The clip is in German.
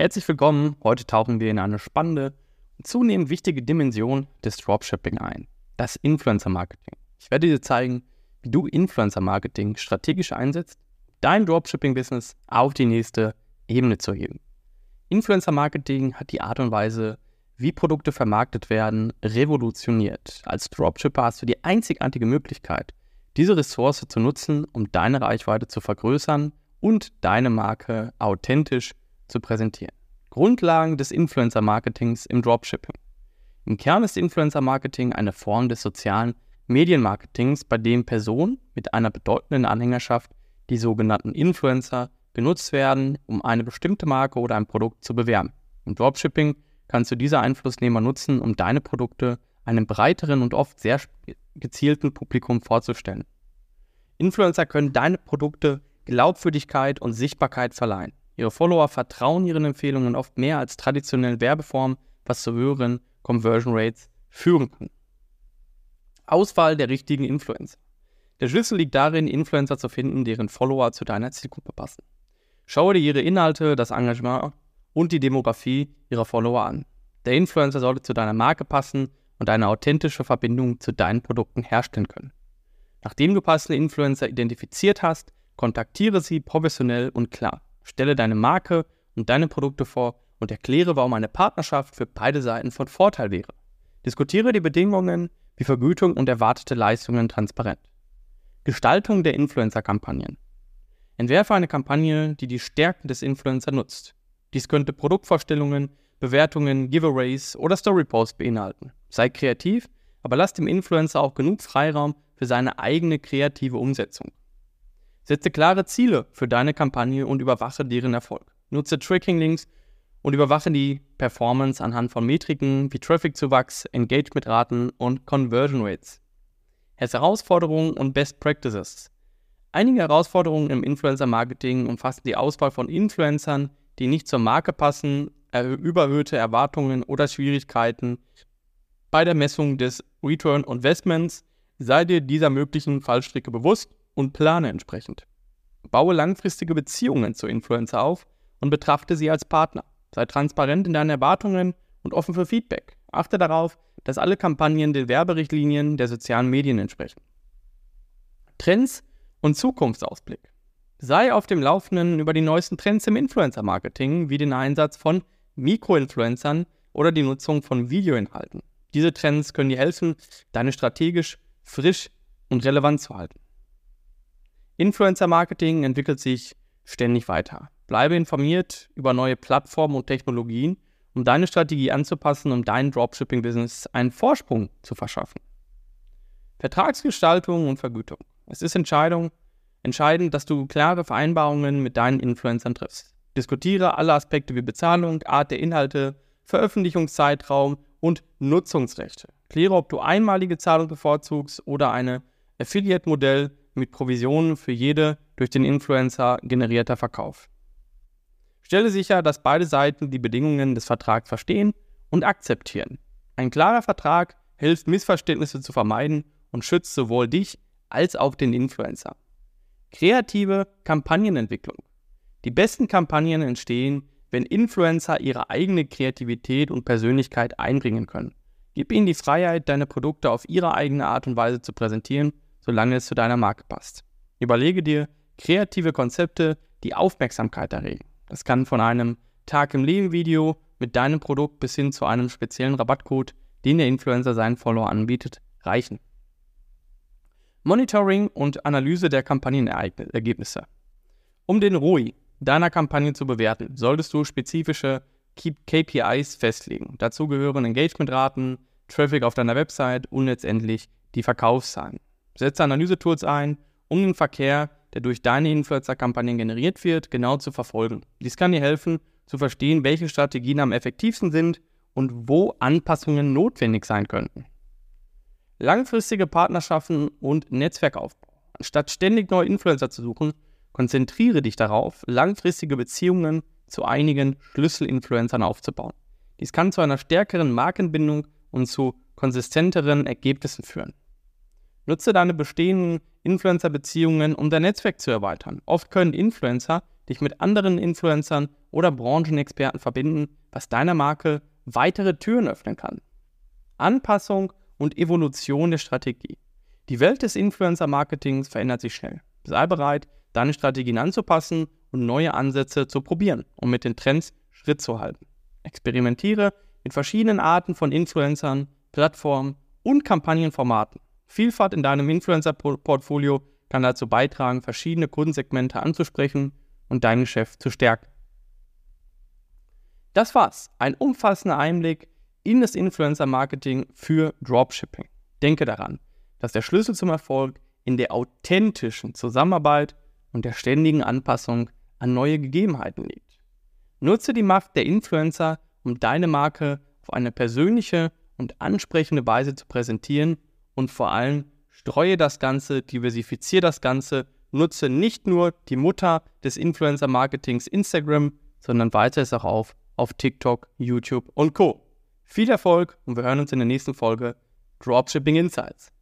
Herzlich willkommen. Heute tauchen wir in eine spannende und zunehmend wichtige Dimension des Dropshipping ein, das Influencer-Marketing. Ich werde dir zeigen, wie du Influencer-Marketing strategisch einsetzt, dein Dropshipping-Business auf die nächste Ebene zu heben. Influencer-Marketing hat die Art und Weise, wie Produkte vermarktet werden, revolutioniert. Als Dropshipper hast du die einzigartige Möglichkeit, diese Ressource zu nutzen, um deine Reichweite zu vergrößern und deine Marke authentisch zu präsentieren. Grundlagen des Influencer-Marketings im Dropshipping. Im Kern ist Influencer-Marketing eine Form des sozialen Medienmarketings, bei dem Personen mit einer bedeutenden Anhängerschaft, die sogenannten Influencer, genutzt werden, um eine bestimmte Marke oder ein Produkt zu bewerben. Im Dropshipping kannst du diese Einflussnehmer nutzen, um deine Produkte einem breiteren und oft sehr gezielten Publikum vorzustellen. Influencer können deine Produkte Glaubwürdigkeit und Sichtbarkeit verleihen. Ihre Follower vertrauen ihren Empfehlungen oft mehr als traditionellen Werbeformen, was zu höheren Conversion Rates führen kann. Auswahl der richtigen Influencer. Der Schlüssel liegt darin, Influencer zu finden, deren Follower zu deiner Zielgruppe passen. Schaue dir ihre Inhalte, das Engagement und die Demografie ihrer Follower an. Der Influencer sollte zu deiner Marke passen und eine authentische Verbindung zu deinen Produkten herstellen können. Nachdem du passende Influencer identifiziert hast, kontaktiere sie professionell und klar. Stelle deine Marke und deine Produkte vor und erkläre, warum eine Partnerschaft für beide Seiten von Vorteil wäre. Diskutiere die Bedingungen wie Vergütung und erwartete Leistungen transparent. Gestaltung der Influencer-Kampagnen. Entwerfe eine Kampagne, die die Stärken des Influencer nutzt. Dies könnte Produktvorstellungen, Bewertungen, Giveaways oder Storyposts beinhalten. Sei kreativ, aber lass dem Influencer auch genug Freiraum für seine eigene kreative Umsetzung. Setze klare Ziele für deine Kampagne und überwache deren Erfolg. Nutze Tracking-Links und überwache die Performance anhand von Metriken wie Traffic-Zuwachs, Engagement-Raten und Conversion Rates. Herausforderungen und Best Practices. Einige Herausforderungen im Influencer-Marketing umfassen die Auswahl von Influencern, die nicht zur Marke passen, überhöhte Erwartungen oder Schwierigkeiten bei der Messung des Return Investments. Sei dir dieser möglichen Fallstricke bewusst und plane entsprechend. Baue langfristige Beziehungen zu Influencer auf und betrachte sie als Partner. Sei transparent in deinen Erwartungen und offen für Feedback. Achte darauf, dass alle Kampagnen den Werberichtlinien der sozialen Medien entsprechen. Trends und Zukunftsausblick. Sei auf dem Laufenden über die neuesten Trends im Influencer-Marketing, wie den Einsatz von Mikroinfluencern oder die Nutzung von Videoinhalten. Diese Trends können dir helfen, deine strategisch frisch und relevant zu halten. Influencer-Marketing entwickelt sich ständig weiter. Bleibe informiert über neue Plattformen und Technologien, um deine Strategie anzupassen, um dein Dropshipping-Business einen Vorsprung zu verschaffen. Vertragsgestaltung und Vergütung. Es ist Entscheidung, entscheidend, dass du klare Vereinbarungen mit deinen Influencern triffst. Diskutiere alle Aspekte wie Bezahlung, Art der Inhalte, Veröffentlichungszeitraum und Nutzungsrechte. Kläre, ob du einmalige Zahlung bevorzugst oder ein Affiliate-Modell mit Provisionen für jede durch den Influencer generierter Verkauf. Stelle sicher, dass beide Seiten die Bedingungen des Vertrags verstehen und akzeptieren. Ein klarer Vertrag hilft, Missverständnisse zu vermeiden und schützt sowohl dich als auch den Influencer. Kreative Kampagnenentwicklung. Die besten Kampagnen entstehen, wenn Influencer ihre eigene Kreativität und Persönlichkeit einbringen können. Gib ihnen die Freiheit, deine Produkte auf ihre eigene Art und Weise zu präsentieren solange es zu deiner Marke passt. Überlege dir kreative Konzepte, die Aufmerksamkeit erregen. Das kann von einem Tag im Leben Video mit deinem Produkt bis hin zu einem speziellen Rabattcode, den der Influencer seinen Follower anbietet, reichen. Monitoring und Analyse der Kampagnenergebnisse. Um den ROI deiner Kampagne zu bewerten, solltest du spezifische KPIs festlegen. Dazu gehören Engagementraten, Traffic auf deiner Website und letztendlich die Verkaufszahlen. Setze Analysetools ein, um den Verkehr, der durch deine Influencer-Kampagnen generiert wird, genau zu verfolgen. Dies kann dir helfen, zu verstehen, welche Strategien am effektivsten sind und wo Anpassungen notwendig sein könnten. Langfristige Partnerschaften und Netzwerkaufbau. Anstatt ständig neue Influencer zu suchen, konzentriere dich darauf, langfristige Beziehungen zu einigen Schlüsselinfluencern aufzubauen. Dies kann zu einer stärkeren Markenbindung und zu konsistenteren Ergebnissen führen. Nutze deine bestehenden Influencer-Beziehungen, um dein Netzwerk zu erweitern. Oft können Influencer dich mit anderen Influencern oder Branchenexperten verbinden, was deiner Marke weitere Türen öffnen kann. Anpassung und Evolution der Strategie. Die Welt des Influencer-Marketings verändert sich schnell. Sei bereit, deine Strategien anzupassen und neue Ansätze zu probieren, um mit den Trends Schritt zu halten. Experimentiere mit verschiedenen Arten von Influencern, Plattformen und Kampagnenformaten. Vielfalt in deinem Influencer-Portfolio kann dazu beitragen, verschiedene Kundensegmente anzusprechen und dein Geschäft zu stärken. Das war's. Ein umfassender Einblick in das Influencer-Marketing für Dropshipping. Denke daran, dass der Schlüssel zum Erfolg in der authentischen Zusammenarbeit und der ständigen Anpassung an neue Gegebenheiten liegt. Nutze die Macht der Influencer, um deine Marke auf eine persönliche und ansprechende Weise zu präsentieren und vor allem streue das Ganze, diversifiziere das Ganze, nutze nicht nur die Mutter des Influencer-Marketings Instagram, sondern weite es auch auf auf TikTok, YouTube und Co. Viel Erfolg und wir hören uns in der nächsten Folge Dropshipping Insights.